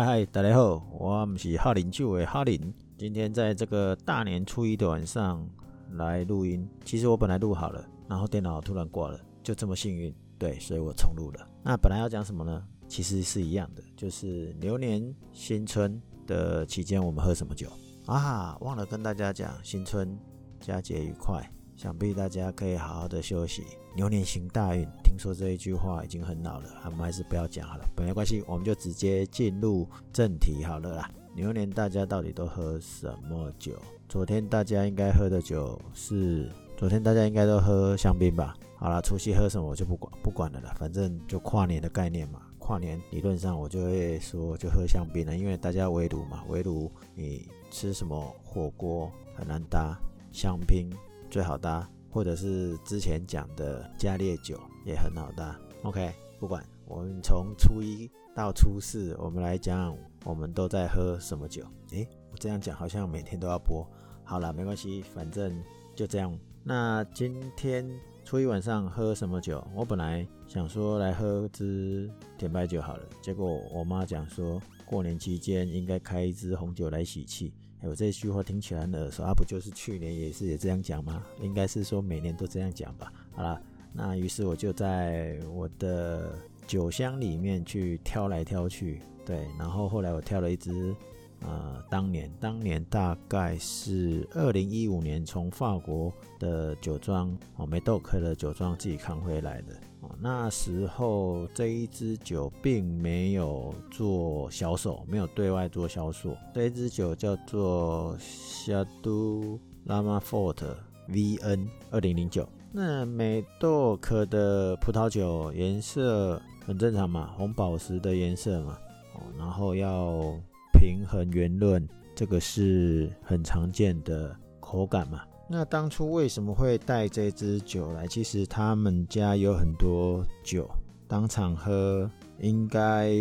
嗨嗨，大家好，我们是哈林酒的哈林。今天在这个大年初一的晚上来录音。其实我本来录好了，然后电脑突然挂了，就这么幸运。对，所以我重录了。那本来要讲什么呢？其实是一样的，就是牛年新春的期间我们喝什么酒啊？忘了跟大家讲，新春佳节愉快。想必大家可以好好的休息，牛年行大运。听说这一句话已经很老了，我们还是不要讲好了。没关系，我们就直接进入正题好了啦。牛年大家到底都喝什么酒？昨天大家应该喝的酒是，昨天大家应该都喝香槟吧？好了，除夕喝什么我就不管不管了啦，反正就跨年的概念嘛。跨年理论上我就会说就喝香槟了，因为大家围炉嘛，围炉你吃什么火锅很难搭，香槟。最好搭，或者是之前讲的加烈酒也很好搭。OK，不管我们从初一到初四，我们来讲我们都在喝什么酒。诶，我这样讲好像每天都要播。好了，没关系，反正就这样。那今天初一晚上喝什么酒？我本来想说来喝支甜白酒好了，结果我妈讲说过年期间应该开一支红酒来喜气。有这句话听起来很耳熟啊，不就是去年也是也这样讲吗？应该是说每年都这样讲吧。好了，那于是我就在我的酒箱里面去挑来挑去，对，然后后来我挑了一只，呃，当年当年大概是二零一五年从法国的酒庄哦梅豆克的酒庄自己扛回来的。哦那时候这一支酒并没有做销售，没有对外做销售。这一支酒叫做 Shadow Lama Fort VN 二零零九。那美豆可的葡萄酒颜色很正常嘛，红宝石的颜色嘛。哦，然后要平衡圆润，这个是很常见的口感嘛。那当初为什么会带这支酒来？其实他们家有很多酒，当场喝应该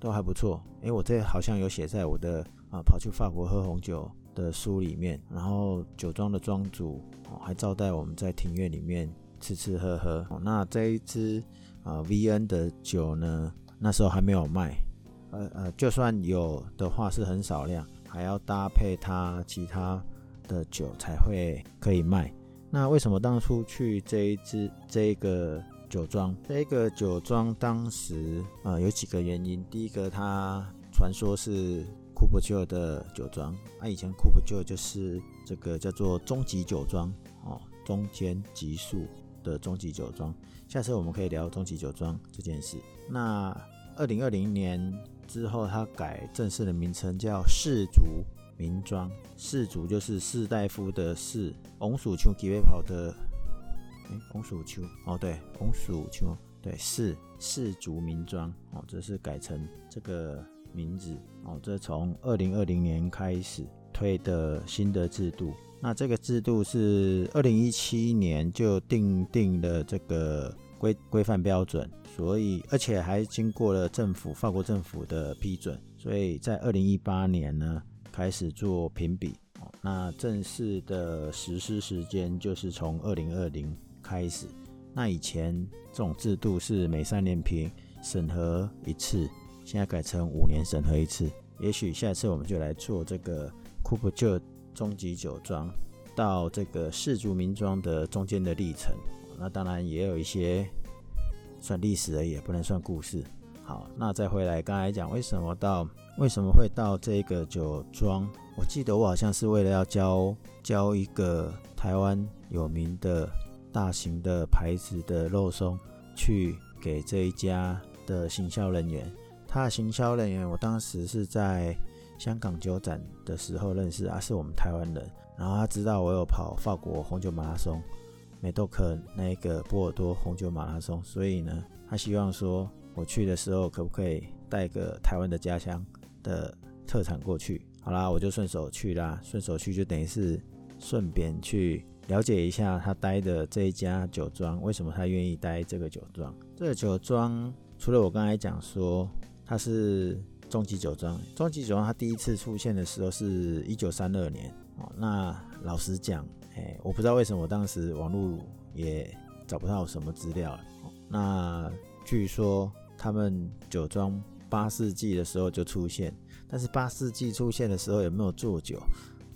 都还不错。诶，我这好像有写在我的啊跑去法国喝红酒的书里面。然后酒庄的庄主哦还招待我们在庭院里面吃吃喝喝。那这一支啊 VN 的酒呢，那时候还没有卖，呃呃，就算有的话是很少量，还要搭配它其他。的酒才会可以卖。那为什么当初去这一支这个酒庄？这个酒庄当时啊有几个原因。第一个，它传说是库珀丘的酒庄。啊，以前库珀丘就是这个叫做终极酒庄哦，中间极速的终极酒庄。下次我们可以聊终极酒庄这件事。那二零二零年之后，它改正式的名称叫氏族。名庄士族就是士大夫的士，红薯丘几位跑的，哎，红薯丘哦，对，红薯丘对士士族名庄哦，这是改成这个名字哦，这从二零二零年开始推的新的制度，那这个制度是二零一七年就定定了这个规规范标准，所以而且还经过了政府法国政府的批准，所以在二零一八年呢。开始做评比，那正式的实施时间就是从二零二零开始。那以前这种制度是每三年评审核一次，现在改成五年审核一次。也许下次我们就来做这个库珀就终极酒庄到这个世族名庄的中间的历程。那当然也有一些算历史而已，不能算故事。好，那再回来刚才讲为什么到。为什么会到这个酒庄？我记得我好像是为了要交交一个台湾有名的大型的牌子的肉松，去给这一家的行销人员。他的行销人员，我当时是在香港酒展的时候认识啊，是我们台湾人。然后他知道我有跑法国红酒马拉松，美豆克那个波尔多红酒马拉松，所以呢，他希望说我去的时候可不可以带个台湾的家乡。的特产过去，好啦，我就顺手去啦。顺手去就等于是顺便去了解一下他待的这一家酒庄，为什么他愿意待这个酒庄。这个酒庄除了我刚才讲说它是终极酒庄，终极酒庄它第一次出现的时候是一九三二年哦。那老实讲，哎，我不知道为什么当时网络也找不到什么资料了。那据说他们酒庄。八世纪的时候就出现，但是八世纪出现的时候有没有做酒？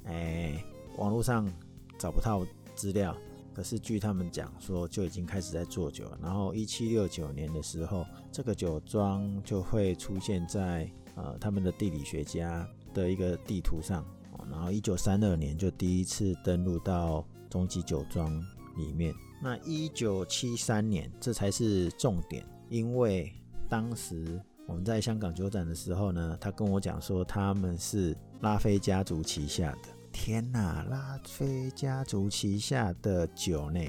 哎，网络上找不到资料。可是据他们讲说，就已经开始在做酒了。然后一七六九年的时候，这个酒庄就会出现在呃他们的地理学家的一个地图上。然后一九三二年就第一次登陆到中级酒庄里面。那一九七三年这才是重点，因为当时我们在香港酒展的时候呢，他跟我讲说他们是拉菲家族旗下的。天呐，拉菲家族旗下的酒呢？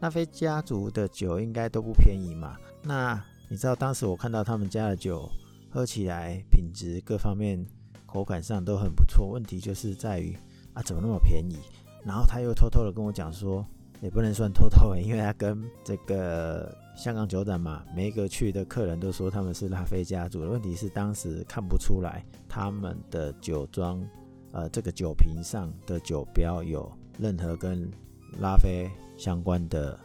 拉菲家族的酒应该都不便宜嘛？那你知道当时我看到他们家的酒，喝起来品质各方面、口感上都很不错。问题就是在于啊，怎么那么便宜？然后他又偷偷的跟我讲说，也不能算偷偷因为他跟这个香港酒展嘛，每一个去的客人都说他们是拉菲家族的。问题是当时看不出来他们的酒庄。呃，这个酒瓶上的酒标有任何跟拉菲相关的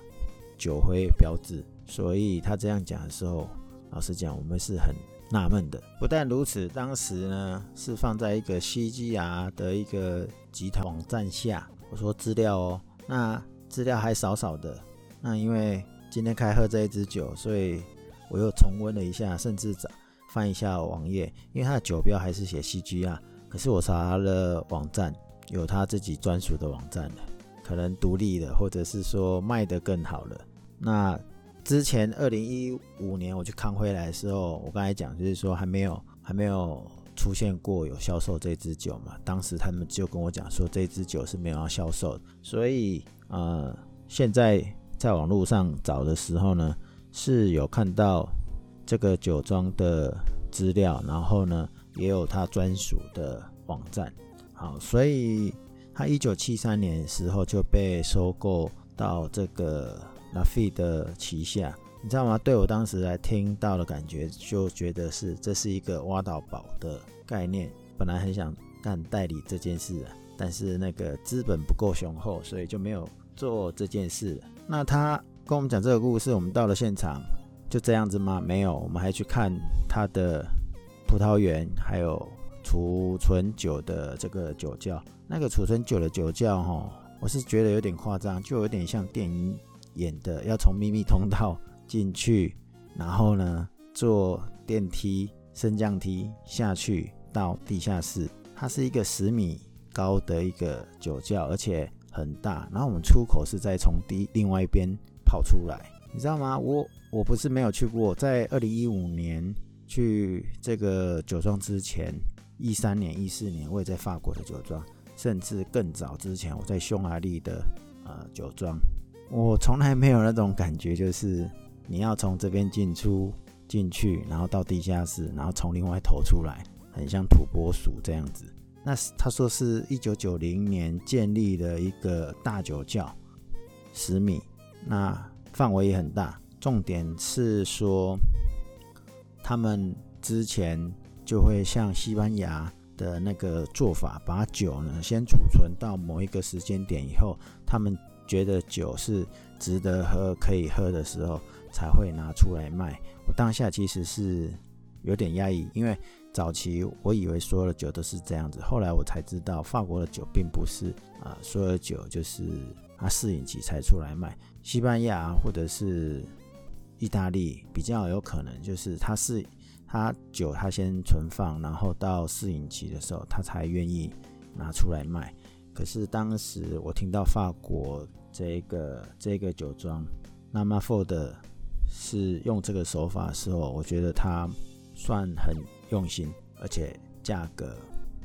酒徽标志，所以他这样讲的时候，老实讲，我们是很纳闷的。不但如此，当时呢是放在一个西基亚的一个集团网站下，我说资料哦，那资料还少少的。那因为今天开喝这一支酒，所以我又重温了一下，甚至找翻一下网页，因为它的酒标还是写西基亚。可是我查了网站，有他自己专属的网站的，可能独立的，或者是说卖的更好了。那之前二零一五年我去看回来的时候，我刚才讲就是说还没有还没有出现过有销售这支酒嘛。当时他们就跟我讲说这支酒是没有要销售的，所以呃现在在网络上找的时候呢，是有看到这个酒庄的资料，然后呢。也有他专属的网站，好，所以他一九七三年时候就被收购到这个拉菲的旗下，你知道吗？对我当时来听到的感觉，就觉得是这是一个挖到宝的概念。本来很想干代理这件事，但是那个资本不够雄厚，所以就没有做这件事。那他跟我们讲这个故事，我们到了现场就这样子吗？没有，我们还去看他的。葡萄园还有储存酒的这个酒窖，那个储存酒的酒窖哈，我是觉得有点夸张，就有点像电影演的，要从秘密通道进去，然后呢坐电梯升降梯下去到地下室。它是一个十米高的一个酒窖，而且很大。然后我们出口是在从第另外一边跑出来，你知道吗？我我不是没有去过，在二零一五年。去这个酒庄之前，一三年、一四年，我也在法国的酒庄，甚至更早之前，我在匈牙利的呃酒庄，我从来没有那种感觉，就是你要从这边进出进去，然后到地下室，然后从另外投出来，很像土拨鼠这样子。那他说是一九九零年建立的一个大酒窖，十米，那范围也很大，重点是说。他们之前就会像西班牙的那个做法，把酒呢先储存到某一个时间点以后，他们觉得酒是值得喝、可以喝的时候，才会拿出来卖。我当下其实是有点压抑，因为早期我以为所有的酒都是这样子，后来我才知道法国的酒并不是啊，所有的酒就是它试饮期才出来卖，西班牙或者是。意大利比较有可能就是它是它酒，它先存放，然后到适应期的时候，它才愿意拿出来卖。可是当时我听到法国这个这个酒庄，那么 Ford 是用这个手法的时候，我觉得它算很用心，而且价格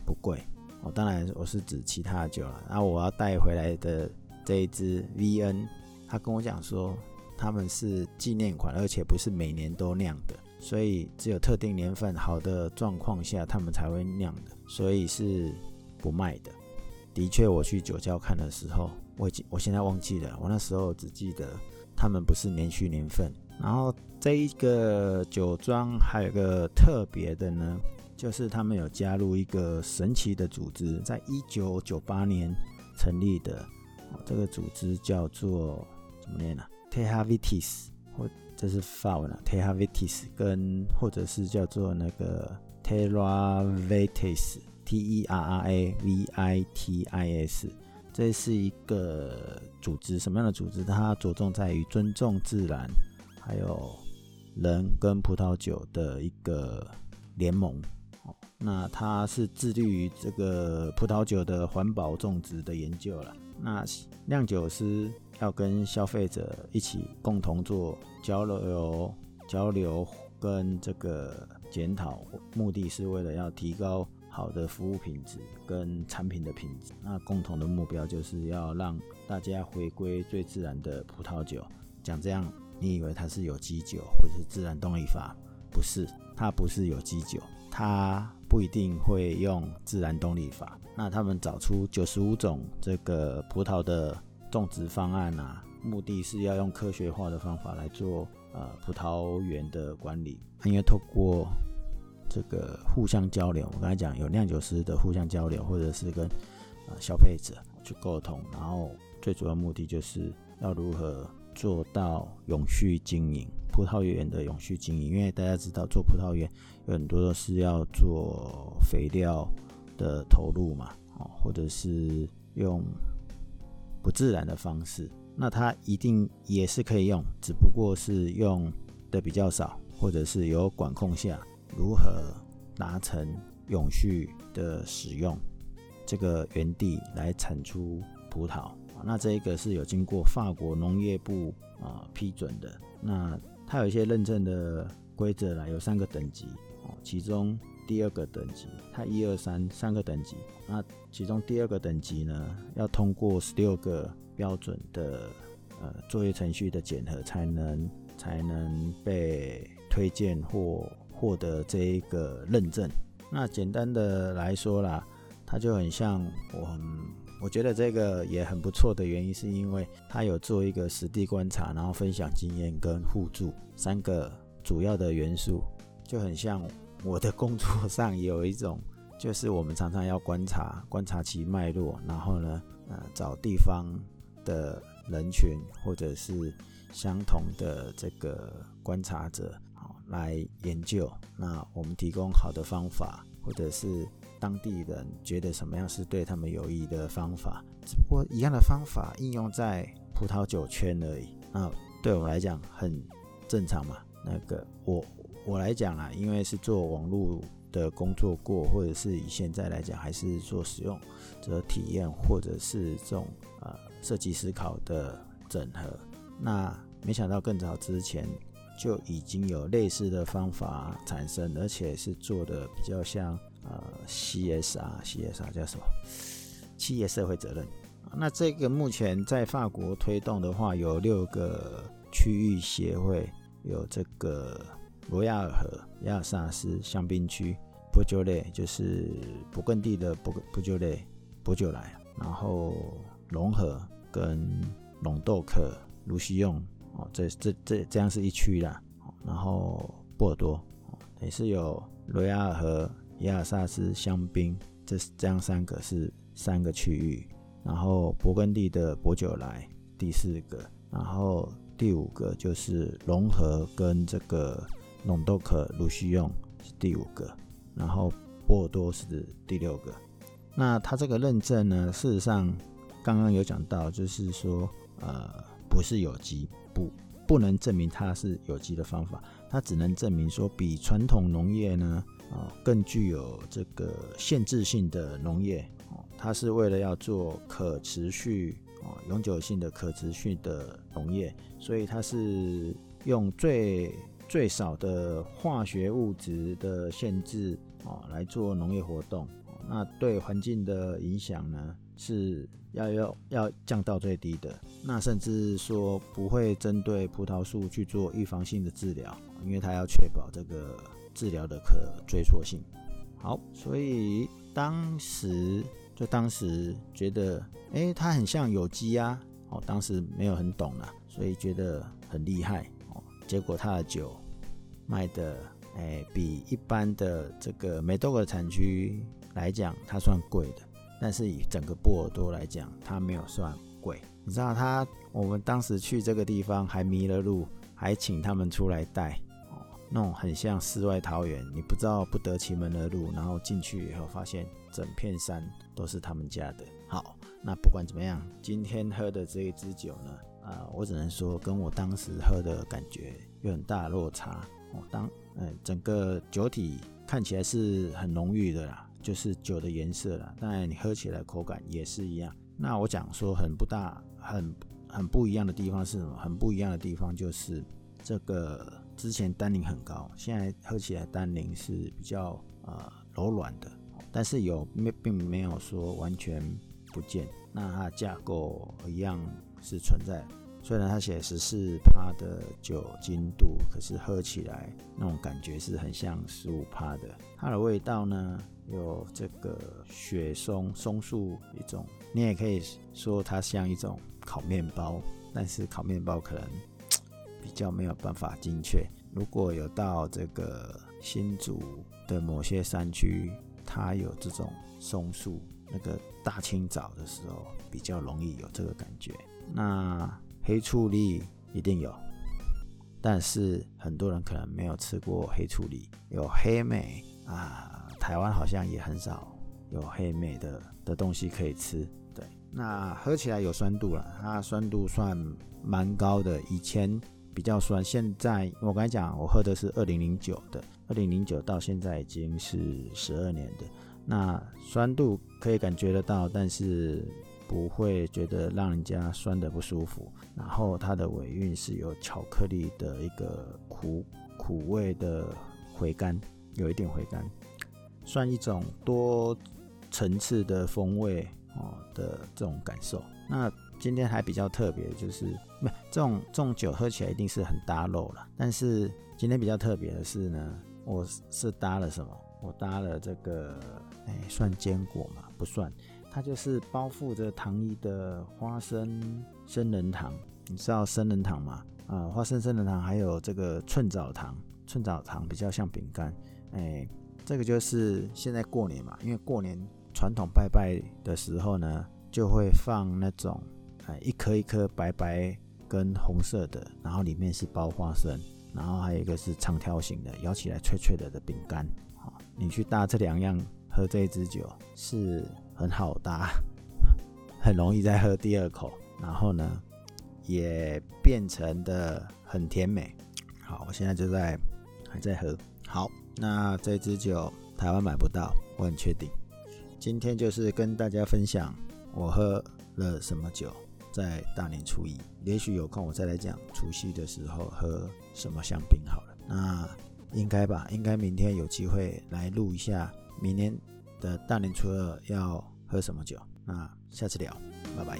不贵。哦，当然我是指其他酒了。然后我要带回来的这一支 VN，他跟我讲说。他们是纪念款，而且不是每年都酿的，所以只有特定年份好的状况下，他们才会酿的，所以是不卖的。的确，我去酒窖看的时候，我已经我现在忘记了，我那时候只记得他们不是连续年份。然后这一个酒庄还有个特别的呢，就是他们有加入一个神奇的组织，在一九九八年成立的，这个组织叫做怎么念呢？Tehavitis 或这是法文啊，Terra Vitis 跟或者是叫做那个 Teravitis Terra Vitis，这是一个组织，什么样的组织？它着重在于尊重自然，还有人跟葡萄酒的一个联盟。那它是致力于这个葡萄酒的环保种植的研究了。那酿酒师要跟消费者一起共同做交流、交流跟这个检讨，目的是为了要提高好的服务品质跟产品的品质。那共同的目标就是要让大家回归最自然的葡萄酒。讲这样，你以为它是有机酒或是自然动力法？不是，它不是有机酒，它。不一定会用自然动力法，那他们找出九十五种这个葡萄的种植方案啊，目的是要用科学化的方法来做呃葡萄园的管理，因为透过这个互相交流，我刚才讲有酿酒师的互相交流，或者是跟啊消费者去沟通，然后最主要目的就是要如何做到永续经营。葡萄园的永续经营，因为大家知道做葡萄园有很多都是要做肥料的投入嘛，哦，或者是用不自然的方式，那它一定也是可以用，只不过是用的比较少，或者是有管控下，如何达成永续的使用这个园地来产出葡萄，那这一个是有经过法国农业部啊批准的，那。它有一些认证的规则啦，有三个等级哦。其中第二个等级，它一二三三个等级。那其中第二个等级呢，要通过十六个标准的呃作业程序的检核，才能才能被推荐或获得这一个认证。那简单的来说啦，它就很像我。我觉得这个也很不错的原因，是因为他有做一个实地观察，然后分享经验跟互助三个主要的元素，就很像我的工作 上有一种，就是我们常常要观察观察其脉络，然后呢，呃，找地方的人群或者是相同的这个观察者，来研究，那我们提供好的方法，或者是。当地人觉得什么样是对他们有益的方法，只不过一样的方法应用在葡萄酒圈而已。那对我来讲很正常嘛。那个我我来讲啊，因为是做网络的工作过，或者是以现在来讲，还是做使用者体验，或者是这种呃设计思考的整合。那没想到更早之前就已经有类似的方法产生，而且是做的比较像。呃，CSR，CSR 叫什么？企业社会责任。那这个目前在法国推动的话，有六个区域协会，有这个罗亚尔河、亚尔萨斯香槟区、波酒类，就是勃艮第的波波酒类、波酒莱，然后融合跟隆豆克、卢西用哦，这这这这样是一区啦。然后波尔多也是有罗亚尔和。亚尔萨斯香槟，这这样三个是三个区域，然后勃艮第的博酒来第四个，然后第五个就是融合跟这个龙豆克卢西用是第五个，然后波尔多是第六个。那它这个认证呢，事实上刚刚有讲到，就是说呃不是有机，不不能证明它是有机的方法，它只能证明说比传统农业呢。啊，更具有这个限制性的农业，它是为了要做可持续啊、永久性的可持续的农业，所以它是用最最少的化学物质的限制啊来做农业活动。那对环境的影响呢，是要要要降到最低的。那甚至说不会针对葡萄树去做预防性的治疗，因为它要确保这个。治疗的可追溯性，好，所以当时就当时觉得，哎，它很像有机啊，哦，当时没有很懂了，所以觉得很厉害哦。结果它的酒卖的，哎，比一般的这个梅多克产区来讲，它算贵的，但是以整个波尔多来讲，它没有算贵。你知道，它我们当时去这个地方还迷了路。还请他们出来带，哦，那种很像世外桃源，你不知道不得其门而入，然后进去以后发现整片山都是他们家的。好，那不管怎么样，今天喝的这一支酒呢，啊，我只能说跟我当时喝的感觉有很大落差。哦，当嗯整个酒体看起来是很浓郁的啦，就是酒的颜色啦，当然你喝起来口感也是一样。那我讲说很不大很。很不一样的地方是什么？很不一样的地方就是这个之前单宁很高，现在喝起来单宁是比较呃柔软的，但是有没并没有说完全不见。那它的架构一样是存在，虽然它写十四帕的酒精度，可是喝起来那种感觉是很像十五帕的。它的味道呢，有这个雪松松树一种，你也可以说它像一种。烤面包，但是烤面包可能比较没有办法精确。如果有到这个新竹的某些山区，它有这种松树，那个大清早的时候比较容易有这个感觉。那黑醋栗一定有，但是很多人可能没有吃过黑醋栗。有黑莓啊，台湾好像也很少有黑莓的的东西可以吃。对那喝起来有酸度了，它酸度算蛮高的。以前比较酸，现在我刚才讲，我喝的是二零零九的，二零零九到现在已经是十二年的。那酸度可以感觉得到，但是不会觉得让人家酸的不舒服。然后它的尾韵是有巧克力的一个苦苦味的回甘，有一点回甘，算一种多层次的风味。哦的这种感受，那今天还比较特别，就是没这种这种酒喝起来一定是很搭肉了。但是今天比较特别的是呢，我是搭了什么？我搭了这个，哎，算坚果嘛？不算，它就是包覆着糖衣的花生生仁糖。你知道生仁糖吗？啊，花生生仁糖还有这个寸枣糖，寸枣糖比较像饼干。哎，这个就是现在过年嘛，因为过年。传统拜拜的时候呢，就会放那种，哎，一颗一颗白白跟红色的，然后里面是包花生，然后还有一个是长条形的，咬起来脆脆的的饼干。好，你去搭这两样喝这一支酒是很好搭，很容易再喝第二口，然后呢，也变成的很甜美。好，我现在就在还在喝。好，那这支酒台湾买不到，我很确定。今天就是跟大家分享我喝了什么酒，在大年初一，也许有空我再来讲除夕的时候喝什么香槟好了。那应该吧，应该明天有机会来录一下明年的大年初二要喝什么酒。那下次聊，拜拜。